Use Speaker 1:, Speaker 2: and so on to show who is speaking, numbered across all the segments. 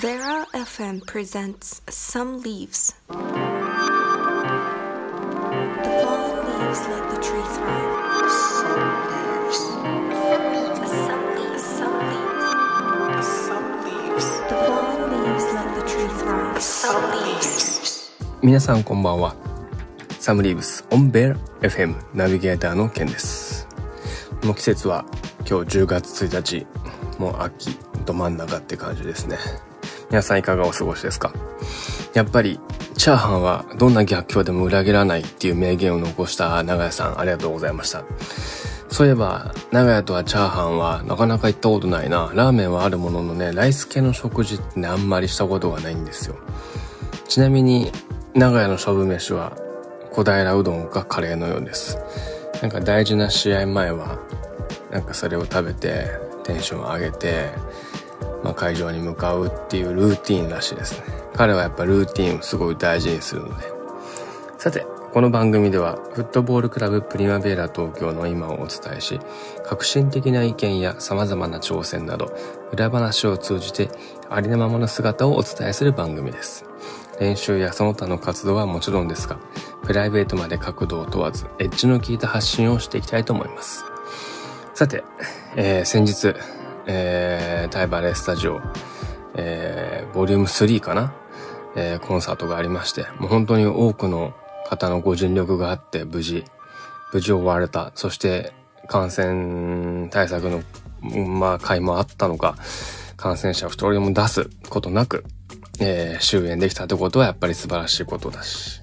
Speaker 1: Vera FM presents Some Leaves. The fallen leaves let the tree thrive. Some leaves. Some leaves. Some leaves.
Speaker 2: Some leaves.
Speaker 1: The fallen leaves let the tree thrive.
Speaker 2: Some leaves.
Speaker 3: 皆さんこんばんは。サムリーブスオンベル FM ナビゲーターのケンです。この季節は今日10月1日、もう秋ど真ん中って感じですね。皆さんいかがお過ごしですか？やっぱりチャーハンはどんな逆境でも裏切らないっていう名言を残した長屋さんありがとうございました。そういえば、長屋とはチャーハンはなかなか行ったことないな。ラーメンはあるもののね、ライス系の食事ってね、あんまりしたことがないんですよ。ちなみに、長屋の勝負飯は小平うどんかカレーのようです。なんか大事な試合前は、なんかそれを食べてテンション上げて、まあ、会場に向かうっていうルーティーンらしいですね。彼はやっぱルーティーンをすごい大事にするので。さて、この番組ではフットボールクラブプリマベーラ東京の今をお伝えし、革新的な意見や様々な挑戦など、裏話を通じてありのままの姿をお伝えする番組です。練習やその他の活動はもちろんですが、プライベートまで角度を問わず、エッジの効いた発信をしていきたいと思います。さて、えー先日、えー、タイバレースタジオ、えー、ボリューム3かな、えーコンサートがありまして、もう本当に多くの方のご尽力があって、無事、無事終われた。そして、感染対策の、まあ、会もあったのか、感染者を一人も出すことなく、えー終演できたってことはやっぱり素晴らしいことだし。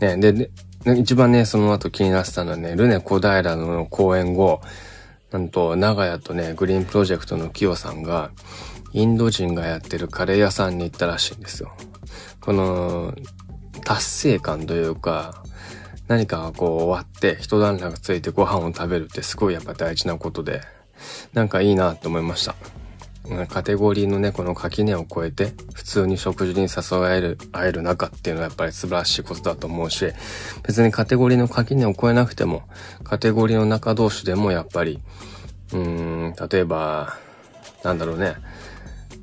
Speaker 3: ね、で、で一番ね、その後気になってたのはね、ルネ小平の公演後、なんと、長屋とね、グリーンプロジェクトのキヨさんが、インド人がやってるカレー屋さんに行ったらしいんですよ。この、達成感というか、何かがこう終わって、一段落ついてご飯を食べるってすごいやっぱ大事なことで、なんかいいなって思いました。カテゴリーのね、この垣根を越えて、普通に食事に誘える、会える中っていうのはやっぱり素晴らしいことだと思うし、別にカテゴリーの垣根を越えなくても、カテゴリーの中同士でもやっぱり、うーん、例えば、なんだろうね。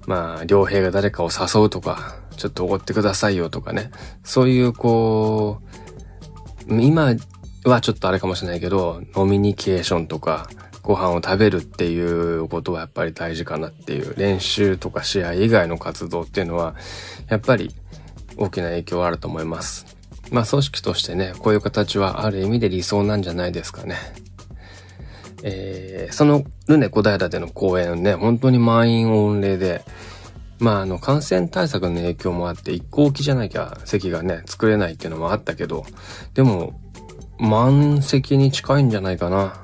Speaker 3: まあ、良平が誰かを誘うとか、ちょっとおごってくださいよとかね。そういう、こう、今はちょっとあれかもしれないけど、ノミニケーションとか、ご飯を食べるっていうことはやっぱり大事かなっていう、練習とか試合以外の活動っていうのは、やっぱり大きな影響はあると思います。まあ組織としてね、こういう形はある意味で理想なんじゃないですかね。えー、そのルネ小平での公演ね、本当に満員御礼で、まああの感染対策の影響もあって一向きじゃなきゃ席がね、作れないっていうのもあったけど、でも満席に近いんじゃないかな。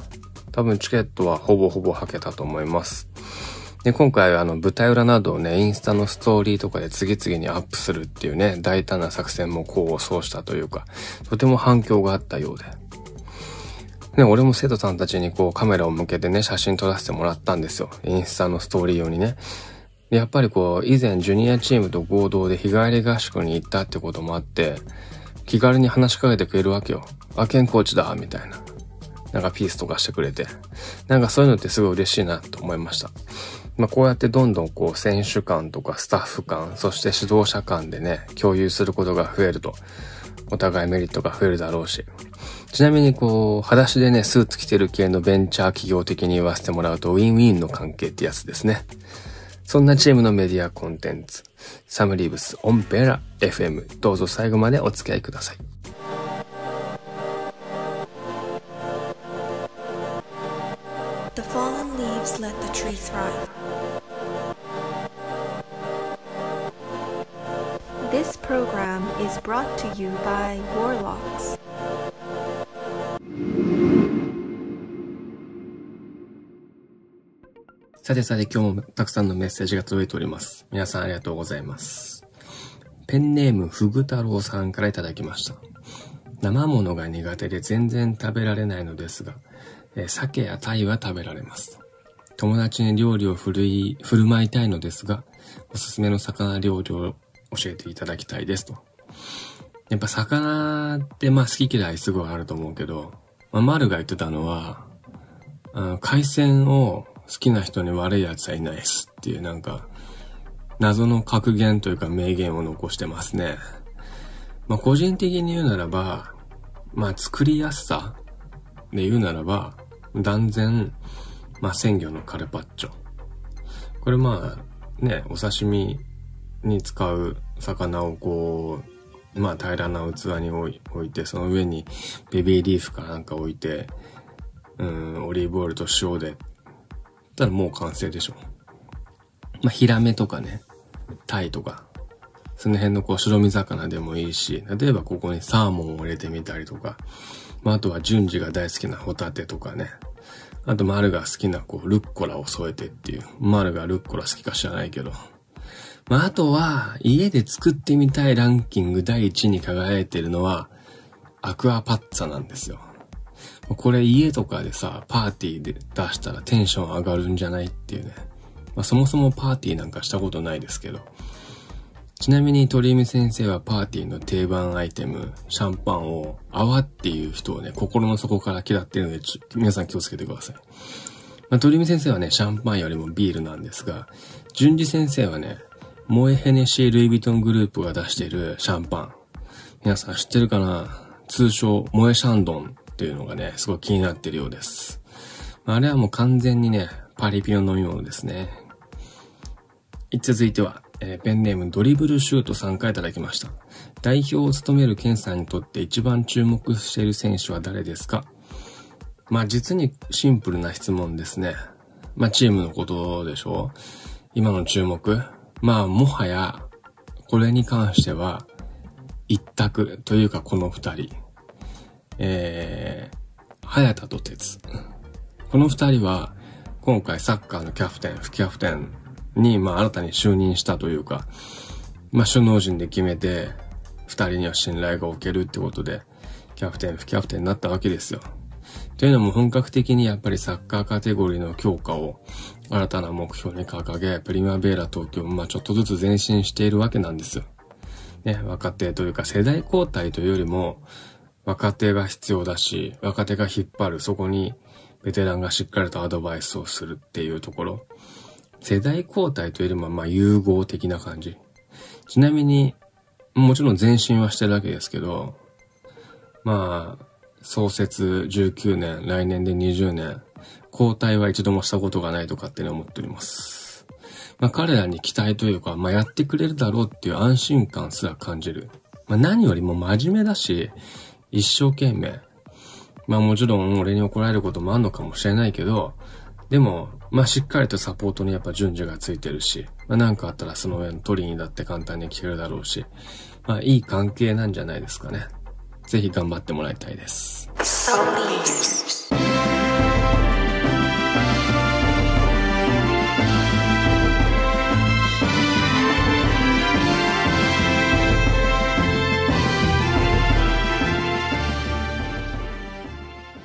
Speaker 3: 多分チケットはほぼほぼ履けたと思います。で、今回はあの舞台裏などをね、インスタのストーリーとかで次々にアップするっていうね、大胆な作戦も功を奏したというか、とても反響があったようで。ね、俺も生徒さんたちにこうカメラを向けてね、写真撮らせてもらったんですよ。インスタのストーリー用にね。やっぱりこう、以前ジュニアチームと合同で日帰り合宿に行ったってこともあって、気軽に話しかけてくれるわけよ。あ、ケンコーチだ、みたいな。なんかピースとかしてくれて。なんかそういうのってすごい嬉しいなと思いました。まあこうやってどんどんこう選手間とかスタッフ間、そして指導者間でね、共有することが増えると、お互いメリットが増えるだろうし。ちなみにこう、裸足でね、スーツ着てる系のベンチャー企業的に言わせてもらうと、ウィンウィンの関係ってやつですね。そんなチームのメディアコンテンツ、サムリーブスオンペラ FM、どうぞ最後までお付き合いください。
Speaker 1: Fallen leaves let the tree thrive. This program is brought to you by Warlocks.
Speaker 3: さてさて今日もたくさんのメッセージが届いております。皆さんありがとうございます。ペンネームふぐ太郎さんからいただきました。生ものが苦手で全然食べられないのですが、え鮭や鯛は食べられます。友達に料理を振るい、振る舞いたいのですが、おすすめの魚料理を教えていただきたいですと。やっぱ魚ってまあ好き嫌いすごいあると思うけど、まあ、丸が言ってたのは、あ海鮮を好きな人に悪い奴はいないですっていうなんか、謎の格言というか名言を残してますね。まあ、個人的に言うならば、まあ、作りやすさで言うならば、断然、まあ、鮮魚のカルパッチョ。これまあ、ね、お刺身に使う魚をこう、まあ平らな器に置いて、その上にベビーリーフかなんか置いて、うん、オリーブオイルと塩で、たらもう完成でしょ。まあ、ヒラメとかね、タイとか、その辺のこう白身魚でもいいし、例えばここにサーモンを入れてみたりとか、まあ、あとは順次が大好きなホタテとかね、あと丸が好きなこうルッコラを添えてっていう、丸がルッコラ好きか知らないけど、まあ、あとは、家で作ってみたいランキング第1に輝いてるのは、アクアパッツァなんですよ。これ家とかでさ、パーティーで出したらテンション上がるんじゃないっていうね。まあ、そもそもパーティーなんかしたことないですけど。ちなみに鳥海先生はパーティーの定番アイテム、シャンパンを泡っていう人をね、心の底から嫌ってるので、皆さん気をつけてください。まあ、鳥海先生はね、シャンパンよりもビールなんですが、順次先生はね、モエヘネシー・ルイ・ヴィトングループが出しているシャンパン。皆さん知ってるかな？通称、モエシャンドンっていうのがね、すごい気になってるようです。あれはもう完全にね、パリピの飲み物ですね。続いては、えー、ペンネームドリブルシュート3回いただきました。代表を務めるケンさんにとって一番注目している選手は誰ですか？まあ実にシンプルな質問ですね。まあチームのことでしょ？う今の注目まあ、もはや、これに関しては、一択というかこの二人。えー、早田と鉄。この二人は、今回サッカーのキャプテン、副キャプテンに、まあ、新たに就任したというか、まあ、首脳陣で決めて、二人には信頼が置けるってことで、キャプテン、副キャプテンになったわけですよ。というのも本格的にやっぱりサッカーカテゴリーの強化を新たな目標に掲げ、プリマベーラ東京まあちょっとずつ前進しているわけなんですよ。ね、若手というか世代交代というよりも、若手が必要だし、若手が引っ張る、そこにベテランがしっかりとアドバイスをするっていうところ。世代交代というよりもまあ融合的な感じ。ちなみに、もちろん前進はしてるわけですけど、まあ、創設19年、来年で20年、交代は一度もしたことがないと勝手に思っております。まあ彼らに期待というか、まあやってくれるだろうっていう安心感すら感じる。まあ何よりも真面目だし、一生懸命。まあもちろん俺に怒られることもあんのかもしれないけど、でも、まあしっかりとサポートにやっぱ順序がついてるし、まあなんかあったらその上の取りにだって簡単に聞けるだろうし、まあいい関係なんじゃないですかね。ぜひ頑張ってもらいたいです。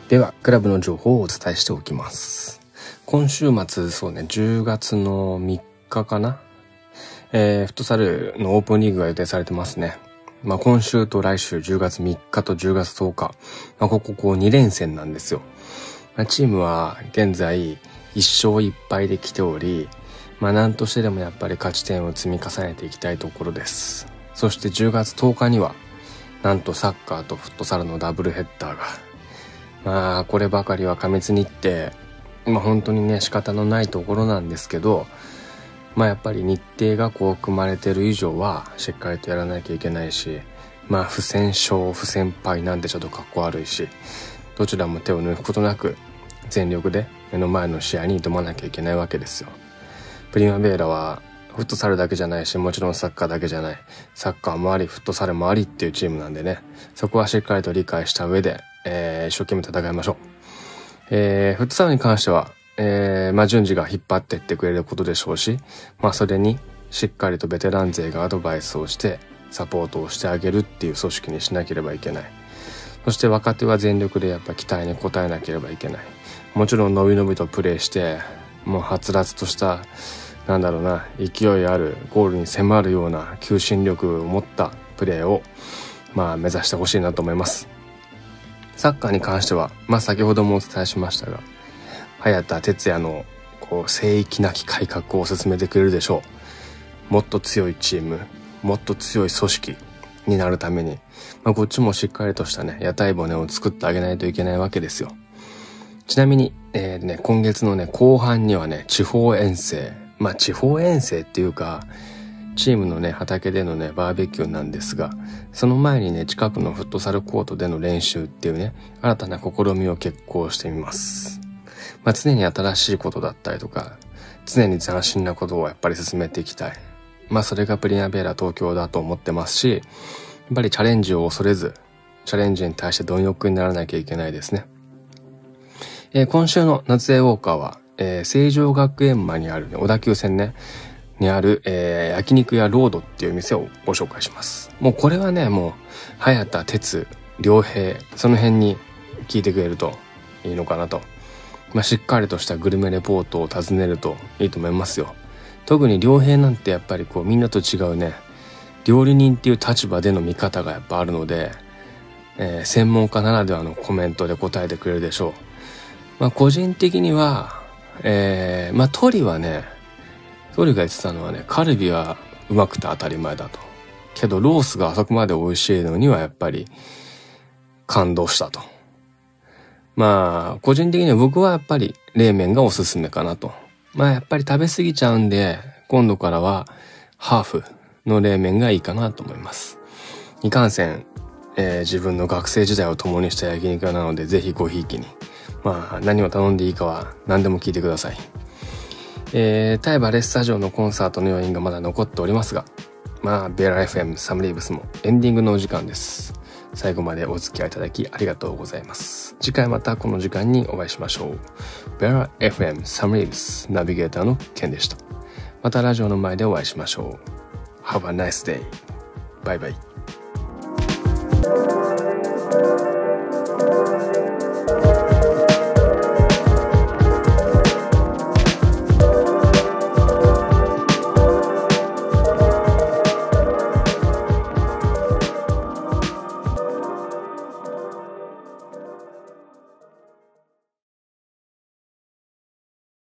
Speaker 3: では、クラブの情報をお伝えしておきます。今週末、そうね、10月の3日かなえー、フットサルのオープンリーグが予定されてますね。まあ、今週と来週10月3日と10月10日、まあ、こここう2連戦なんですよ。まあ、チームは現在1勝1敗で来ており、まあ、何としてでもやっぱり勝ち点を積み重ねていきたいところです。そして10月10日には、なんとサッカーとフットサルのダブルヘッダーがまあ、こればかりは過密日程、まあ本当にね、仕方のないところなんですけど、まあやっぱり日程がこう組まれてる以上は、しっかりとやらなきゃいけないし、まあ不戦勝、不戦敗なんてちょっとかっこ悪いし、どちらも手を抜くことなく、全力で目の前の試合に挑まなきゃいけないわけですよ。プリマベーラは、フットサルだけじゃないし、もちろんサッカーだけじゃない。サッカーもあり、フットサルもありっていうチームなんでね、そこはしっかりと理解した上で、えー、一生懸命戦いましょう。えー、フットサルに関しては、えー、まあ、順次が引っ張っていってくれることでしょうし、まあ、それにしっかりとベテラン勢がアドバイスをして、サポートをしてあげるっていう組織にしなければいけない。そして若手は全力でやっぱ期待に応えなければいけない。もちろん伸び伸びとプレーして、もうはつらつとした、なんだろうな、勢いあるゴールに迫るような求心力を持ったプレーを、まあ目指してほしいなと思います。サッカーに関しては、まあ先ほどもお伝えしましたが、早田哲也のこう聖域なき改革を進めてくれるでしょう。もっと強いチーム、もっと強い組織になるために、まあ、こっちもしっかりとしたね、屋台骨を作ってあげないといけないわけですよ。ちなみに、えー、ね、今月のね、後半にはね、地方遠征。まあ、地方遠征っていうか、チームのね、畑でのね、バーベキューなんですが、その前にね、近くのフットサルコートでの練習っていうね、新たな試みを決行してみます。まあ、常に新しいことだったりとか、常に斬新なことをやっぱり進めていきたい。まあ、それがプリナベーラ東京だと思ってますし、やっぱりチャレンジを恐れず、チャレンジに対して貪欲にならなきゃいけないですね。えー、今週の夏江ウォーカーは、えー、成城学園前にある、ね、小田急線ね、にある、えー、焼肉屋ロードっていう店をご紹介します。もうこれはね、もう、早田哲、良平、その辺に聞いてくれるといいのかなと。まあ、しっかりとしたグルメレポートを尋ねるといいと思いますよ。特に良平なんてやっぱりこうみんなと違うね、料理人っていう立場での見方がやっぱあるので、えー、専門家ならではのコメントで答えてくれるでしょう。まあ、個人的には、えー、まあ、鳥はね、鳥が言ってたのはね、カルビはうまくて当たり前だと。けど、ロースがあそこまで美味しいのにはやっぱり感動したと。まあ、個人的には僕はやっぱり冷麺がおすすめかなと。まあ、やっぱり食べ過ぎちゃうんで、今度からはハーフの冷麺がいいかなと思います。いかんせん、えー、自分の学生時代を共にした焼肉屋なので、ぜひごひいきに。まあ、何を頼んでいいかは何でも聞いてください。えー、タイバレスタジオのコンサートの余韻がまだ残っておりますが、まあ、ベラ FM サムリーブスもエンディングのお時間です。最後までお付き合いいただきありがとうございます。次回またこの時間にお会いしましょう。ベラ FM サムリーブスナビゲーターのケンでした。またラジオの前でお会いしましょう。Have a nice day. バイバイ。